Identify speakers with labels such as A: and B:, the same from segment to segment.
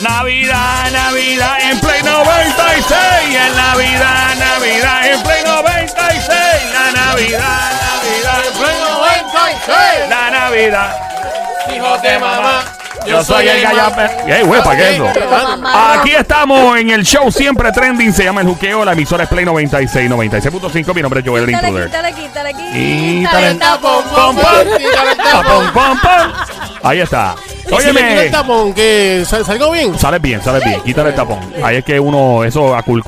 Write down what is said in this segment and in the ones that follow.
A: Navidad, Navidad en Play 96. En Navidad, Navidad en Play 96. La Navidad, Navidad en Play 96. La Navidad.
B: Hijos de mamá.
A: Yo soy el gallape. ¡Ey, güey, para qué eso! Aquí estamos en el show siempre trending. Se llama El Juqueo. La emisora es Play 96, 96.5. Mi nombre es Joel el
C: Quítale,
A: Intruder.
C: quítale, quítale,
A: Quítale
C: quítale.
A: el
B: tapón.
A: pom, pom. Ahí está.
B: Le quito el tapón, que sal- salgo bien.
A: Sales bien, sales bien. Quítale el tapón. Ahí es que uno, eso a cool.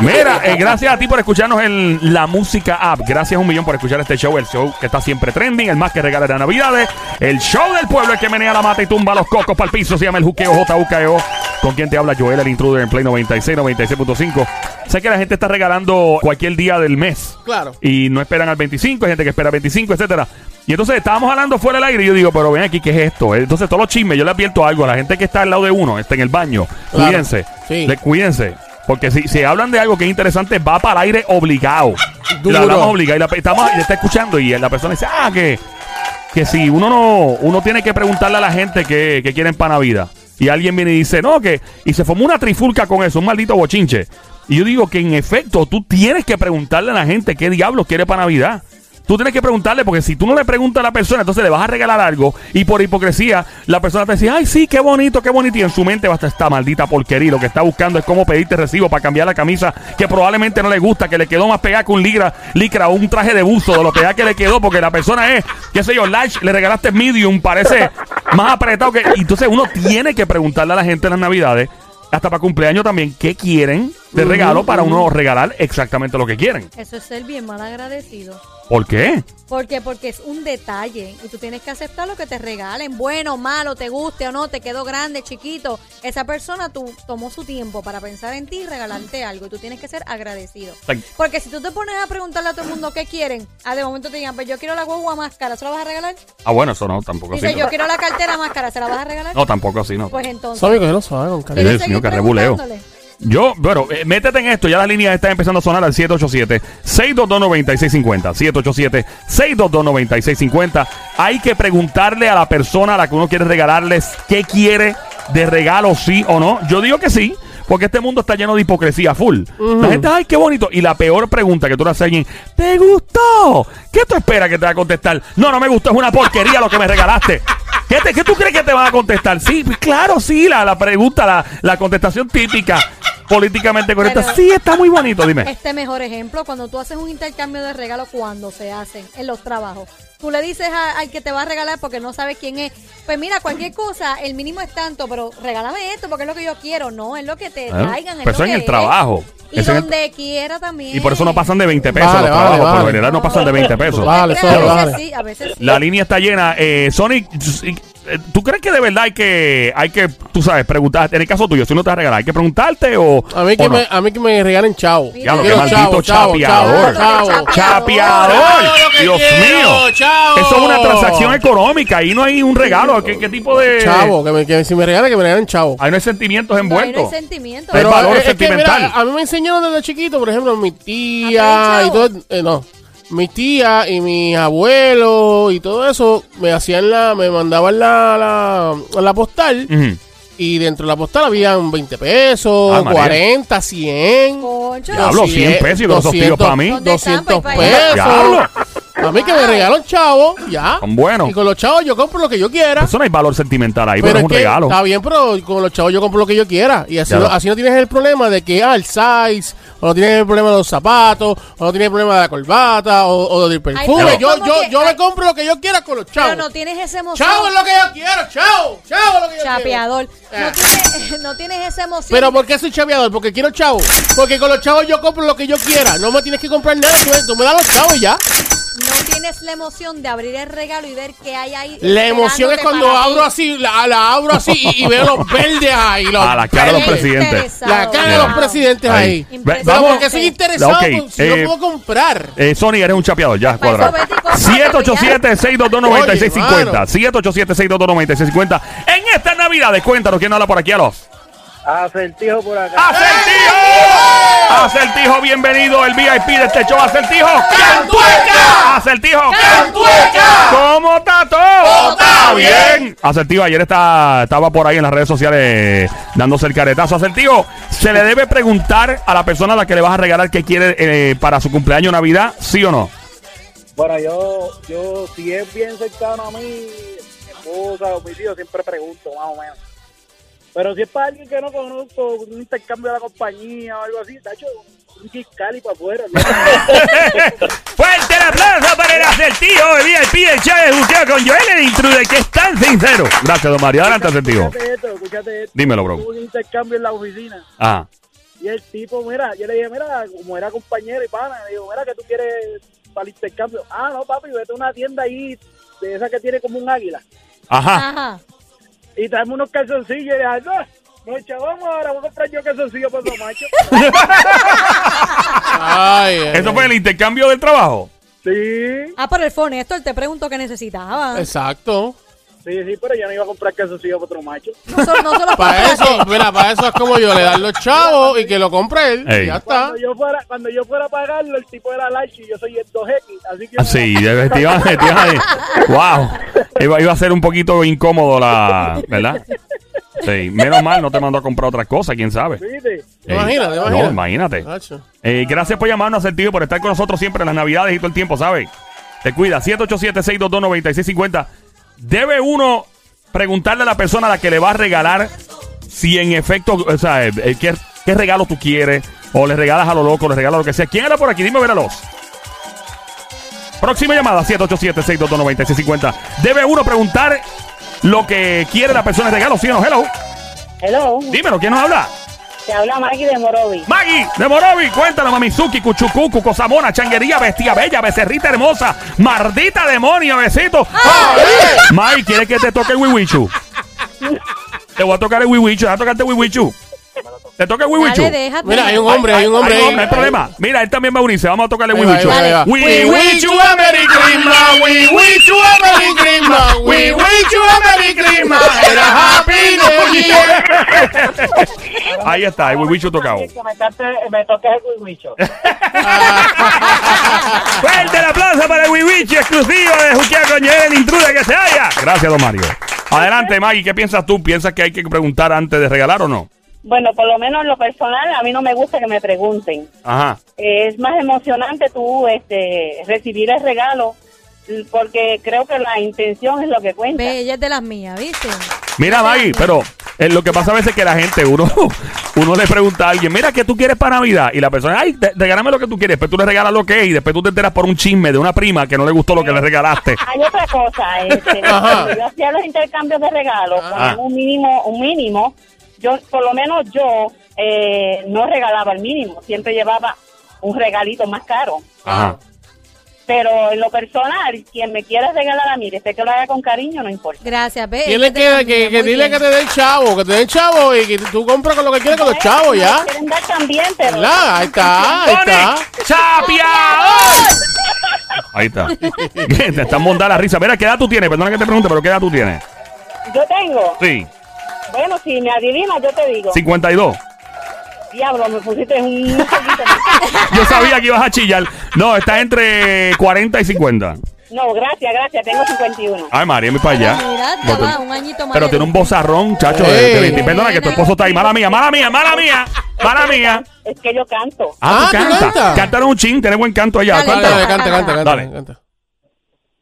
A: Mira, eh, gracias a ti por escucharnos en la música app. Gracias un millón por escuchar este show, el show que está siempre trending, el más que regala de Navidades. El show del pueblo, el que menea la mata y tumba los cocos para el piso. Se llama el Juqueo JUKEO. Con quien te habla Joel, el intruder en Play 96, 96.5. Sé que la gente está regalando cualquier día del mes.
B: Claro.
A: Y no esperan al 25, hay gente que espera 25, etcétera. Y entonces estábamos hablando fuera del aire y yo digo, pero ven aquí, ¿qué es esto? Entonces todos los chismes, yo le advierto algo a la gente que está al lado de uno, está en el baño,
B: Claro.
A: cuídense,
B: Sí.
A: le- cuídense. Porque si, si hablan de algo que es interesante, va para el aire obligado.
B: Duro.
A: La obligado y la, estamos, y está escuchando y la persona dice, ah, que, que si uno no, uno tiene que preguntarle a la gente que, que quieren para Navidad. Y alguien viene y dice, no, que, y se formó una trifulca con eso, un maldito bochinche. Y yo digo que en efecto, tú tienes que preguntarle a la gente qué diablos quiere para Navidad. Tú tienes que preguntarle, porque si tú no le preguntas a la persona, entonces le vas a regalar algo y por hipocresía la persona te dice, ay, sí, qué bonito, qué bonito. Y en su mente va a estar esta maldita porquería. Lo que está buscando es cómo pedirte recibo para cambiar la camisa que probablemente no le gusta, que le quedó más pegada que un licra, licra o un traje de buzo de lo pegada que le quedó, porque la persona es, qué sé yo, large, le regalaste medium, parece más apretado que. Entonces uno tiene que preguntarle a la gente en las navidades, hasta para cumpleaños también, qué quieren de regalo para uno regalar exactamente lo que quieren.
C: Eso es ser bien mal agradecido.
A: ¿Por qué?
C: ¿Por qué? Porque es un detalle y tú tienes que aceptar lo que te regalen, bueno, malo, te guste o no, te quedó grande, chiquito. Esa persona tú tomó su tiempo para pensar en ti y regalarte algo y tú tienes que ser agradecido.
A: Ay.
C: Porque si tú te pones a preguntarle a todo el mundo qué quieren, ah, de momento te digan, pues yo quiero la guagua más cara, ¿se la vas a regalar?
A: Ah, bueno, eso no, tampoco así.
C: Dice, yo quiero la cartera más cara, ¿se la vas a regalar?
A: No, tampoco así, no.
C: Pues entonces.
B: Sabe que no sabe, con cariño.
A: Dios
C: ¿quieres
A: mío, qué rebuleo. Yo, bueno, eh, métete en esto. Ya las líneas están empezando a sonar al 787-622-9650. 787-622-9650. Hay que preguntarle a la persona a la que uno quiere regalarles qué quiere de regalo, sí o no. Yo digo que sí. Porque este mundo está lleno de hipocresía full. La gente, ay, qué bonito. Y la peor pregunta que tú le haces a alguien, ¿te gustó? ¿Qué tú esperas que te va a contestar? No, no me gustó, es una porquería lo que me regalaste. ¿Qué, te- qué tú crees que te van a contestar? Sí, claro, sí, la, la pregunta, la, la contestación típica, políticamente correcta.
C: Pero-
A: sí, está muy bonito, dime.
C: Este mejor ejemplo, cuando tú haces un intercambio de regalos, cuando se hacen en los trabajos. Tú le dices a- al que te va a regalar porque no sabes quién es. Pues mira, cualquier cosa, el mínimo es tanto, pero regálame esto porque es lo que yo quiero. No, es lo que te
A: ¿Eh?
C: traigan. es
A: Pero eso
C: lo
A: en
C: que
A: el
C: es.
A: trabajo.
C: Y
A: Eso en el-
C: donde quiera también.
A: Y por eso no pasan de 20 pesos
B: Vale,
A: los
B: vale,
A: trabajos. Por lo
B: vale.
A: general no pasan de 20 pesos.
B: Vale,
C: a
B: sorry,
C: veces
B: vale.
C: sí, a veces sí.
A: La línea está llena. Eh, Sonic, ¿tú crees que de verdad hay que, hay que, tú sabes, preguntar? En el caso tuyo, si uno te va a regalar, ¿hay que preguntarte o.?
B: A mí, que
A: no?
B: me, a mí que me regalen chavo.
A: Diablo, qué
B: Quiero
A: maldito
B: chavo,
A: chapeador.
B: chavo, chavo.
A: ¡Chapeador!
B: Chavo, lo que
A: Dios
B: quiero,
A: mío.
B: chavo.
A: Eso es una transacción económica. Ahí no hay un regalo. ¿Qué, qué tipo de.?
B: Chavo, que, me, que si me regalen, que me regalen chavo.
A: Ahí no hay sentimientos
C: No, ahí no hay
A: envueltos.
C: sentimiento.
A: Hay
B: Pero
A: valor
B: es, es que, mira, a mí me enseñaron desde chiquito, por ejemplo, mi
C: ¿A
B: tía y todo, eh, no, mi tía y mis abuelos y todo eso me hacían la, me mandaban la, la, la postal y dentro de la postal habían 20 pesos,
A: Ah, María.
B: 40, 100.
C: Concho,
A: Diablo, 100 pesos y todos esos tíos para mí.
C: ¿Dónde están?
B: 200
C: Pues, para allá.
A: Diablo.
B: pesos. A mí que me regalan chavos, ya.
A: Son buenos.
B: Y con los chavos yo compro lo que yo quiera.
A: Eso no hay valor sentimental ahí, pero,
B: Pero
A: es un
B: que
A: regalo.
B: está bien, pero con los chavos yo compro lo que yo quiera. Y así, no,
A: lo-
B: así no tienes el problema de que, ah, el size, o no tienes el problema de los zapatos, o no tienes el problema de la corbata, o, o del perfume. yo
C: ¿cómo
B: yo,
C: que-
B: yo
C: ay?
B: me compro lo que yo quiera con los chavos.
C: Pero no tienes esa emoción.
B: Chavo es lo que yo quiero, chavo. Chavo es lo que yo
C: Chapeador.
B: quiero.
C: No, tienes, no tienes esa emoción.
B: Pero ¿por qué soy chaveador? Porque quiero chavo. Porque con los chavos yo compro lo que yo quiera. No me tienes que comprar nada. Tú, me- tú me das los chavos y ya.
C: no tienes la emoción de abrir el regalo y ver qué hay ahí.
B: La emoción es cuando
C: ti.
B: abro así, la, la abro así y, y veo los verdes ahí. Los
A: A la cara de los presidentes.
B: La cara de los presidentes
A: Ahí.
B: ahí. Pero
A: Vamos.
B: porque soy interesado,
A: Ok,
B: pues, si
A: eh,
B: no puedo comprar.
A: Eh, Sony, eres un chapeador, ya,
C: Para
A: cuadrado.
C: eso vete y cómprate
A: 787-622-9650.
B: Oye,
A: 787-622-9650. En esta Navidad, cuéntanos quién habla por aquí a los.
D: Acertijo por acá.
A: ¡Acertijo! ¡Acertijo, bienvenido! El VIP de este show, Acertijo.
B: ¡Cantueca!
A: ¡Acertijo!
B: ¡Cantueca!
A: ¿Cómo está todo? está bien. Asertivo, ayer está, estaba por ahí en las redes sociales dándose el caretazo. Asertivo, ¿se le debe preguntar a la persona a la que le vas a regalar qué quiere eh, para su cumpleaños o Navidad? ¿Sí o no?
D: Bueno, yo, yo, si es bien cercano a mí, mi esposa o mi tío, siempre pregunto, más o menos. Pero si es para alguien que no conozco, un intercambio de la compañía o algo así, tacho, un fiscal y para afuera. ¿no?
A: Fuerte el aplauso para el acertijo de VIP del show de Juqueo con Joel el intruder, que es tan sincero. Gracias, don Mario. Adelante, acertijo.
D: Escúchate esto, escúchate esto.
A: Dímelo, bro.
D: Tuve un intercambio en la oficina.
A: Ah,
D: Y el tipo, mira, yo le dije, mira, como era compañero y pana, le digo, mira, que tú quieres para el intercambio? Ah, no, papi, vete a una tienda ahí, de esa que tiene como un águila,
A: ajá.
C: Ajá.
D: Y traeme unos calzoncillos. Y le dije, no, no, chavamos, ahora voy a comprar yo calzoncillos para los machos.
B: Ay, ay,
A: ¿Eso fue el intercambio del trabajo?
D: sí,
C: Ah, por el phone, esto te preguntó qué necesitaba.
B: Exacto.
D: Sí, sí, pero yo no iba a comprar calzoncillos para otro macho.
C: No solo, no
B: Para eso, mira, para eso es como yo, le dan los chavos y que lo compre él.
A: Ey.
B: Y ya está.
D: Cuando yo fuera, cuando yo fuera a pagarlo, el tipo era large y yo soy el 2X, así que...
A: Sí, efectivamente. wow. Iba, iba a ser un poquito incómodo la. ¿Verdad? Sí, menos mal no te mandó a comprar otra cosa, quién sabe.
D: ¿Viste?
B: ¿Te imaginas? ¿Te
A: No, imagínate. Eh, gracias por llamarnos, Asertivo, por estar con nosotros siempre en las Navidades y todo el tiempo, ¿sabes? Te cuida. 787-622-9650. Debe uno preguntarle a la persona a la que le va a regalar si en efecto, o sea, eh, eh, qué, qué regalo tú quieres, o le regalas a lo loco, le regalas lo que sea. ¿Quién era por aquí? Dime, véralos. Próxima llamada, 787-622-9650. Debe uno preguntar lo que quiere la persona de regalo, ¿sí o no? Hello.
E: Hello,
A: Dímelo, ¿quién nos habla?
E: Te habla Maggie de Morovi.
A: Maggie de Morovi, cuéntanos, Mamizuki, Cuchucucu, Cosamona, Changuería, Bestia Bella, Becerrita Hermosa, Mardita Demonio, besito. Maggie, ¿quieres que te toque el Wiwichu? Te voy a tocar el Wiwichu, ¿vas a tocarte el Wiwichu? ¿Te toca el Wiwichu?
C: Dale, déjate.
B: Mira, hay un hombre, hay un hombre
A: Ay,
B: ahí.
A: no, no hay problema. Mira, él también va a unirse. Vamos a tocarle Wiwichu. We wish you a Merry Christmas. We wish you a Merry Christmas. We wish you a Merry Christmas. And a Happy New Year. Ahí está, el Wiwichu tocado.
D: Que me, toque el guicho.
A: Fuerte el aplauso para el Wiwichi exclusivo de Juquea Coñel, el intruder que se haya. Gracias, don Mario. Adelante, Maggie, ¿qué piensas tú? ¿Piensas que hay que preguntar antes de regalar o no?
E: Bueno, por lo menos en lo personal, a mí no me gusta que me pregunten.
A: Ajá.
E: Eh, es más emocionante tú este, recibir el regalo, porque creo que la intención es lo que cuenta.
C: Ve, ella es de las mías, ¿viste?
A: Mira, Maggie, pero eh, lo que pasa a veces es que la gente, uno, uno le pregunta a alguien, mira, ¿qué tú quieres para Navidad? Y la persona, ay, te- regálame lo que tú quieres. Después tú le regalas lo que es y después tú te enteras por un chisme de una prima que no le gustó lo que le regalaste.
E: Hay otra cosa, este, yo hacía los intercambios de regalos,
A: Ajá.
E: ponían un mínimo, un mínimo, yo, por lo menos yo, eh, no regalaba el mínimo, siempre llevaba un regalito más caro.
A: Ajá.
E: Pero en lo personal, quien me quiera regalar a mí, desde que lo haga con cariño, no importa.
C: Gracias, de las
B: que, que, que dile
C: bien.
B: que te dé el chavo, que te dé el chavo y que tú compras con lo que quieres con los chavos, ya.
E: Quieren dar también, pero...
B: ¿Verdad? Ahí está, ahí está.
A: ¡Chapeador! Ahí está. te están montando la risa. Mira, ¿qué edad tú tienes? Perdona que te pregunte, pero ¿qué edad tú tienes?
E: Yo tengo,
A: Sí,
E: bueno, si me adivinas, yo te digo.
A: 52.
E: Diablo, me pusiste un poquito.
A: Yo sabía que ibas a chillar. No, está entre 40 y 50.
E: No, gracias, gracias, tengo 51.
A: Ay, María, mi para allá.
C: Mira,
A: No,
C: va,
A: tú-
C: un añito más.
A: Pero tiene un bozarrón, chacho. de-
B: Ey.
A: de- de- perdona que tu esposo está ahí. Mala mía, mala mía, mala mía, mala mía.
E: Es que yo canto.
A: Ah,
B: Ah,
A: tú
B: ¿tú
A: cantas.
B: cantas?
A: Cántanos un chin, tienes buen canto allá.
C: Dale,
B: dale, canta, canta, canta,
A: Dale.
B: canta.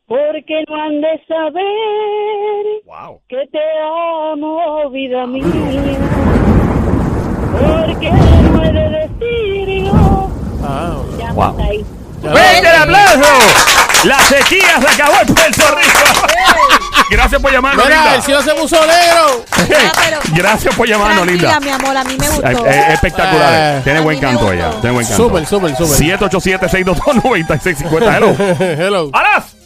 E: Porque no han de saber
A: Wow.
E: que te amo, vida mía. Porque no he de decir yo.
B: Ah,
E: Ya
A: Wow.
E: está ahí.
A: ¡Fuerte el aplauso! La sequía se acabó en Puerto Rico. Gracias por llamarnos,
B: Mira,
A: linda.
B: el cielo se puso negro.
C: Ah,
A: Gracias por llamarnos, linda.
C: mi amor, a mí me gustó.
A: Eh, eh, espectacular.
B: Eh.
A: Tiene buen canto ella. Tiene buen canto.
B: Súper, súper, súper.
A: 787-622-9650. Hello.
B: Hello.
A: ¡Alas!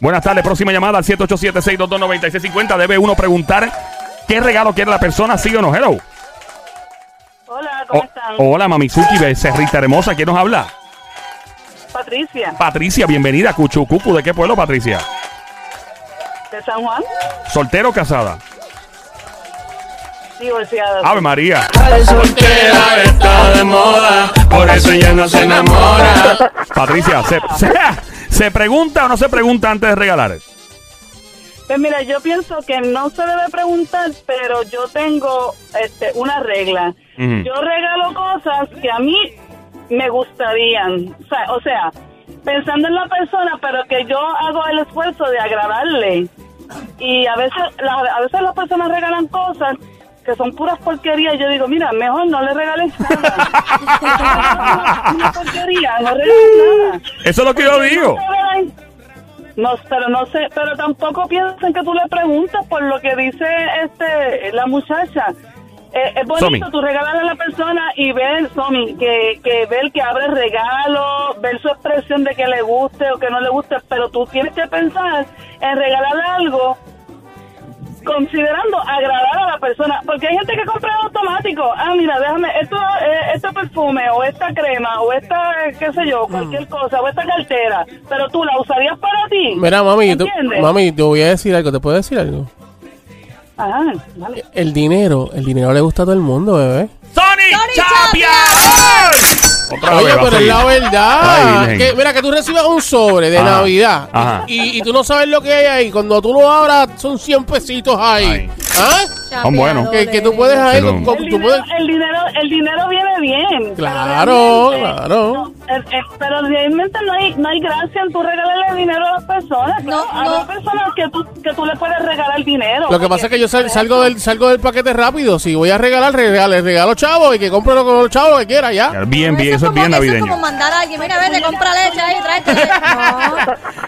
A: Buenas tardes, próxima llamada al 787-622-9650. Debe uno preguntar qué regalo quiere la persona, sí o no. Hello.
E: Hola, ¿cómo
A: Oh,
E: están?
A: hola, Mamizuki, becerrita hermosa. ¿Quién nos habla?
E: Patricia,
A: Patricia, bienvenida. Cuchucucu, ¿de qué pueblo, Patricia?
E: de San Juan,
A: ¿Soltero o casada?
E: divorciada.
A: Ave María.
B: soltera está de moda, por eso ella no se enamora.
A: Patricia, ¿se, se, se pregunta o no se pregunta antes de regalar?
F: Pues mira, yo pienso que no se debe preguntar, pero yo tengo este, una regla. Yo regalo cosas que a mí me gustarían. O sea, o sea, pensando en la persona, pero que yo hago el esfuerzo de agradarle. Y a veces, la- a veces las personas regalan cosas que son puras porquerías. y Yo digo, mira, mejor no le regales nada. una porquería, no regales nada.
A: Eso es lo que yo digo.
F: No, pero no sé, pero tampoco piensen que tú le preguntas por lo que dice este la muchacha. Eh, es bonito
A: Somi.
F: tú regalarle a la persona y ver, Somi, que, que ver que abre el regalo, ver su expresión de que le guste o que no le guste, pero tú tienes que pensar en regalarle algo considerando agradar a la persona, porque hay gente que compra automático, ah, mira, déjame, esto, eh, este perfume, o esta crema, o esta, eh, qué sé yo, cualquier cosa, o esta cartera, pero tú la usarías para ti.
B: Mira, mami, tú-
F: ¿Entiendes?
B: mami, te voy a decir algo. ¿Te puedo decir algo?
F: Ajá, vale.
B: El dinero, el dinero le gusta a todo el mundo, bebé.
A: ¡Sony
C: ¡Sony
A: Chapia! Otra
B: Oye,
A: vez
B: pero es la verdad.
A: Ay,
B: que, mira, que tú recibas un sobre de
A: Ajá,
B: Navidad
A: ajá.
B: y, y tú no sabes lo que hay ahí. Cuando tú lo abras, son 100 pesitos ahí.
A: Ay.
B: ¿Ah?
A: Son buenos.
B: Que, que tú puedes ahí.
A: Pero-
B: con- con-
F: El
B: tú
F: dinero,
B: puedes-
F: el dinero, el dinero viene bien.
B: Claro,
F: pero realmente-
B: claro.
F: no, eh, eh, pero realmente no hay, no hay gracia en tú regalarle dinero a las personas.
C: No,
F: a
C: no.
F: las personas que tú, que tú le puedes regalar dinero.
B: Lo que pasa es que yo sal- salgo del, salgo del paquete rápido. Si voy a regalar, regalo, regalo chavo y que compre lo que los chavos que quiera ya.
A: Bien, bien, eso es bien
C: Eso es
A: navideño.
C: como mandar a alguien, mira, vete, compra leche ahí, tráete. No.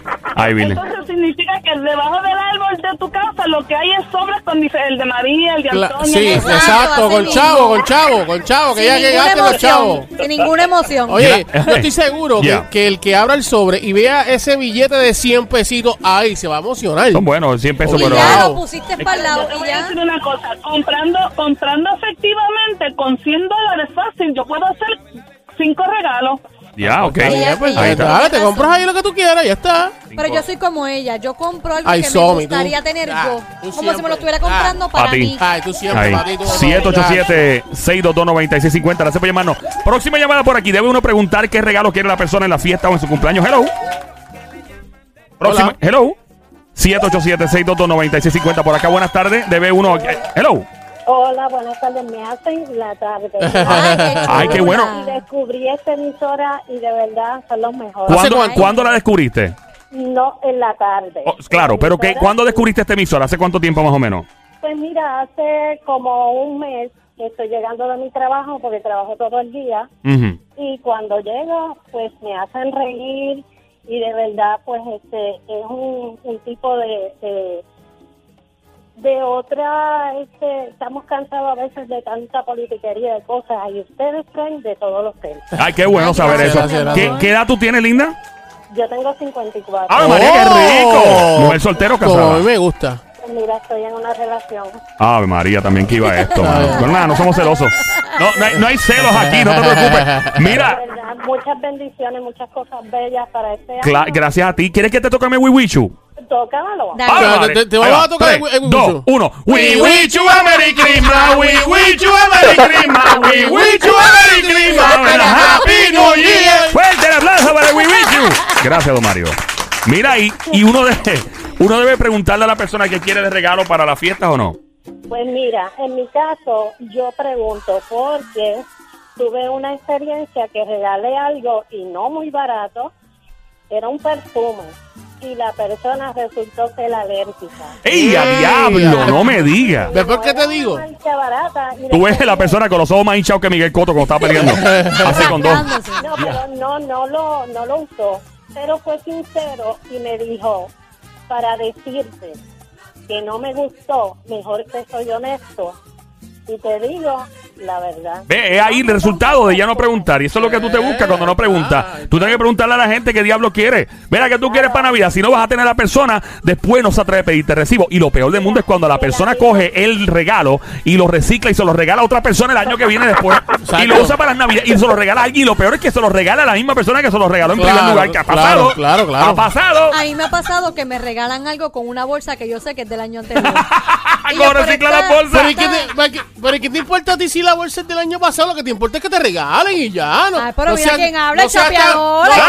A: Ay, Virgen.
F: Entonces significa que debajo del árbol de tu casa lo que hay es sobres con el de María, el de Antonio.
B: sí,
C: Exacto,
B: exacto, con chavo, con chavo, con chavo, que
C: Sin
B: ya que
C: ninguna
B: gasten los chavos.
C: emoción. Sin ninguna emoción.
B: Oye, yo estoy seguro
A: Ya.
B: que, que el que abra el sobre y vea ese billete de 100 pesitos ahí se va a emocionar.
A: Son buenos, 100 pesos, pero.
C: ya lo pusiste para el lado
F: Yo te voy a decir una cosa, comprando, comprando efectivamente con 100 dólares fácil, yo puedo hacer cinco regalos.
A: Ya, ok.
C: Está bien,
B: pues,
C: Ahí
A: está.
B: dale, te compras ahí lo que tú quieras, ya está.
C: Pero yo soy como ella, yo compro algo
B: Ay,
C: que
B: Somi,
C: me gustaría
B: tú-
C: tener
B: ah,
C: yo.
B: tú
C: Como si
B: siempre.
C: me lo estuviera
B: Ah,
C: comprando
A: pa'
C: para
A: ti.
C: mí.
B: Ay, tú siempre,
A: Ahí.
B: patito.
A: 787-622-9650. Gracias por llamarnos. Próxima llamada por aquí. Debe uno preguntar qué regalo quiere la persona en la fiesta o en su cumpleaños. Hello. Próxima.
B: Hola.
A: Hello. 787-622-9650. Por acá, buenas tardes. Debe uno. eh, Hello.
G: Hola, buenas tardes. Me hacen la tarde.
A: Ay, qué bueno.
G: Y descubrí esta emisora y de verdad son los mejores.
B: ¿Hace
A: ¿Cuándo, la descubriste?
G: No en la tarde.
A: Oh, claro, pero ¿qué,
G: Emisora-
A: ¿cuándo descubriste esta emisora? ¿Hace cuánto tiempo más o menos?
G: Pues mira, hace como un mes que estoy llegando de mi trabajo porque trabajo todo el día y cuando llego pues me hacen reír y de verdad pues este es un, un tipo de, de de otra este estamos cansados a veces de tanta politiquería de cosas y ustedes traen de todos los temas
A: Ay, qué bueno saber
B: gracias,
A: eso.
B: gracias,
A: ¿Qué,
C: gracias.
A: qué edad tú tienes, linda?
G: yo tengo 54
A: ¡Ay, María, qué rico!
B: Oh.
A: Mujer soltero
B: Como a
A: casada.
B: mí me gusta.
G: Pues mira estoy en una relación
A: Ave María, también que iba esto. mano. Pero nada, no somos celosos. No, no hay, no hay celos aquí, no te preocupes. Mira,
G: de verdad muchas bendiciones muchas cosas bellas para este
A: cla-
G: año
A: gracias a ti. ¿Quieres que te toque mi Wiwichu?
G: Tócamelo
C: Dale.
A: Ave
B: Te- te- vamos
A: va.
B: a tocar
A: Tres,
B: el- el
A: dos, uno. We wish you a Merry Christmas. We wish you a Merry Christmas. We wish you a Merry Christmas. And a Happy New Year. Fuerte el aplauso para el We wish you. Gracias, don Mario. Mira ahí, y uno debe, uno debe preguntarle a la persona que quiere de regalo para la fiesta o no.
G: Pues mira, en mi caso yo pregunto porque tuve una experiencia que regalé algo y no muy barato, era un perfume y la persona resultó ser alérgica.
A: ¡Ey, a diablo! No me digas.
B: ¿Ves por qué te digo?
A: Tú ves
G: después-
A: la persona con los ojos más hinchados que Miguel Coto cuando estaba peleando. Hace con dos.
C: Sacándose.
G: No, pero no, no lo, no lo usó, pero fue sincero y me dijo, para decirte que no me gustó, mejor que soy honesto y te digo la verdad.
A: Ve, es ahí el resultado de ya no preguntar. Y eso es lo que tú te buscas cuando no preguntas. Tú tienes que preguntarle a la gente qué diablo quiere. Mira, que tú quieres para Navidad? Si no vas a tener a la persona, después no se atreve a pedirte recibo. Y lo peor del mundo es cuando la persona coge el regalo y lo recicla y se lo regala a otra persona el año que viene después. Y lo usa para las Navidades y se lo regala a alguien. Y lo peor es que se lo regala a la misma persona que se lo regaló en
B: Claro,
A: primer lugar. ¿Qué ha pasado?
B: claro, claro.
A: Ha pasado.
C: A mí me ha pasado que me regalan algo con una bolsa que yo sé que es del año anterior. por
A: recicla las bolsas.
B: Pero ¿y qué te, pero qué- pero ¿y qué te importa a ti si la bolsa es del año pasado? Lo que te importa es que te regalen y ya. No,
C: Ay, pero
B: no
C: mira
B: seas-
C: quién habla,
B: no tan-
C: chapeador.
B: no
C: no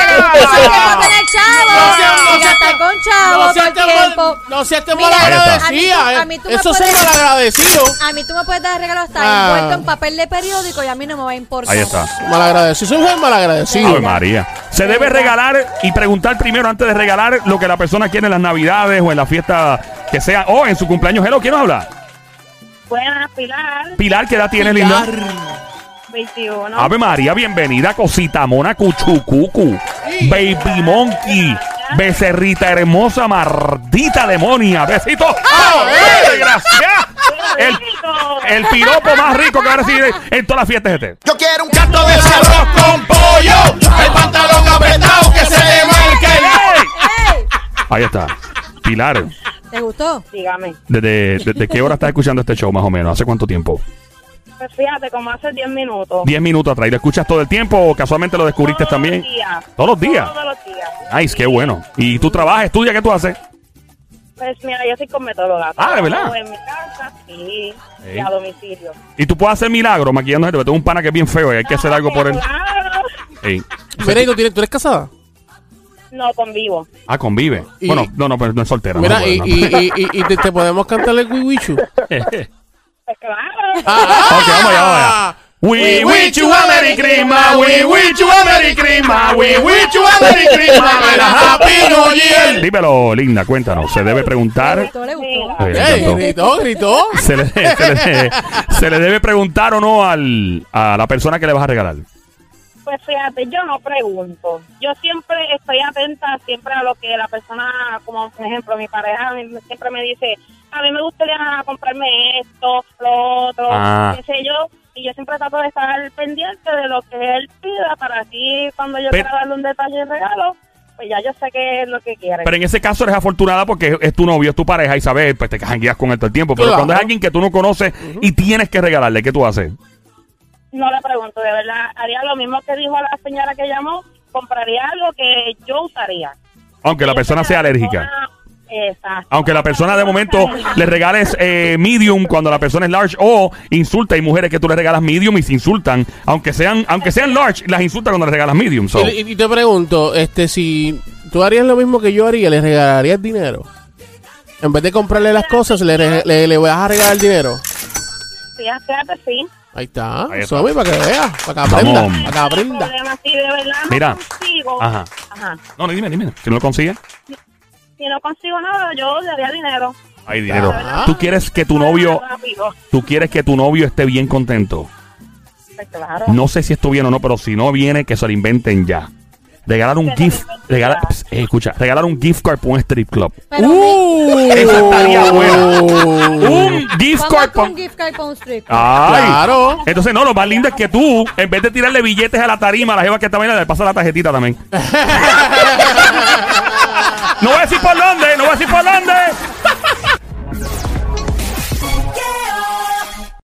C: tener chavo.
B: No seas- no
C: y
B: seas
C: gastar
B: tan-
C: el
B: mal-
C: tiempo.
B: No seas tan
C: Mira,
B: malagradecida.
C: a mí tú- me puedes-
B: malagradecidos.
C: A mí tú me puedes dar regalo hasta
B: Ah.
C: envuelto en papel de periódico y a mí no me va a importar.
A: Ahí está.
B: Malagradecidos. Son malagradecidos.
A: Ave María. Se debe regalar y preguntar primero antes de regalar lo que la persona quiere en las navidades o en la fiesta que sea o en su cumpleaños. Hello, ¿quién nos habla?
E: Buenas, Pilar,
A: Pilar, ¿qué edad tienes, linda?
E: 21.
A: Ave María, bienvenida, cosita mona, cuchucucu, baby monkey, becerrita hermosa, mardita demonia, besito. ¡Ah, eh, gracias! El, el piropo más rico que va a recibir en todas las fiestas este.
H: Yo quiero un canto de arroz con pollo. El pantalón apretado que se le marque.
A: Ahí está. Pilar,
C: ¿Te gustó?
E: Dígame.
A: ¿desde, desde qué hora estás escuchando este show más o menos? ¿Hace cuánto tiempo?
E: Pues fíjate, como hace 10 minutos.
A: ¿Diez minutos atrás. ¿Y lo escuchas todo el tiempo o casualmente lo descubriste
E: Todos
A: también?
E: Los días.
A: ¿Todos los días?
E: Todos los días.
A: Nice, qué bueno. ¿Y tú trabajas, estudias, qué tú haces?
E: Pues mira, yo soy cosmetóloga.
A: Ah, ¿de verdad?
E: En mi casa, sí.
A: Sí.
E: Y a domicilio.
A: Y tú puedes hacer milagros maquillando gente, porque tengo un pana que es bien feo y hay que hacer algo por él.
E: Claro.
A: Ey.
B: Mira, ¿y tú, tienes, tú eres casada?
E: No, convivo.
A: Ah, convive.
B: Y-
A: bueno, no, no, pero no es soltera. no
B: Mira,
A: puede,
B: y,
A: no.
B: y, y, y, y te, te podemos cantar el Wiwichu.
E: Pues claro.
A: Ok, vamos allá, vamos allá. We wish you a Merry Christmas, we wish you a Merry Christmas, we wish you a Merry Christmas, and a Happy New Year. Dímelo, linda, cuéntanos. Se debe
C: ¿Le
A: preguntar.
C: gustó? ¿Le gustó?
B: Ey,
A: encantó.
B: gritó, gritó.
A: Se le, se, le, se le debe preguntar o no al, a la persona que le vas a regalar.
E: Pues fíjate, yo no pregunto. Yo siempre estoy atenta siempre a lo que la persona, como por ejemplo mi pareja, me- siempre me dice, a mí me gustaría comprarme esto, lo otro,
A: Ah.
E: qué sé yo. Y yo siempre trato de estar pendiente de lo que él pida para así cuando yo
A: Pero-
E: quiera darle un detalle de regalo, pues ya yo sé qué es lo que quiere.
A: Pero en ese caso eres afortunada porque es, es tu novio, es tu pareja y sabes, pues te jangueas con él todo el tiempo. Pero
B: Claro.
A: cuando es alguien que tú no conoces y tienes que regalarle, ¿qué tú haces?
E: No le pregunto, de verdad, haría lo mismo que dijo la señora que llamó, compraría algo que yo usaría.
A: Aunque la persona sea alérgica.
E: Exacto.
A: Aunque la persona de momento le regales eh, medium cuando la persona es large o insulta. Hay mujeres que tú le regalas medium y se insultan. Aunque sean aunque sean large, las insultan cuando le regalas medium. so.
B: Y, y te pregunto, este, si tú harías lo mismo que yo haría, ¿le regalarías dinero? En vez de comprarle las cosas, le, le, le vas a regalar dinero.
E: Sí, fíjate, sí.
B: Ahí está.
A: Ahí está.
B: Para que vea, para que aprenda,
A: Vamos.
B: para que aprenda.
E: problema, si de verdad no
A: Mira.
E: consigo,
A: Ajá.
E: ajá.
A: No, dime, dime. Si no lo consigues,
E: si no consigo nada, yo le daría dinero.
A: hay dinero.
B: Ah.
A: Tú quieres que tu novio,
E: Rápido.
A: tú quieres que tu novio esté bien contento.
E: Pues claro.
A: No sé si esto viene o no, pero si no viene, que se lo inventen ya. Regalar un gift, regalar. Pss, eh, escucha, regalar un gift card por un strip club.
C: Pero
B: Uh,
A: Eso estaría bueno. Un gift
C: vamos
A: card
C: con
A: por
C: un gift card para un strip.
A: Ay.
B: Claro.
A: Entonces, no, lo más lindo es que tú, en vez de tirarle billetes a la tarima, a la jeva que está bailando, le pasa la tarjetita también. no voy a decir por dónde, no voy a decir por dónde.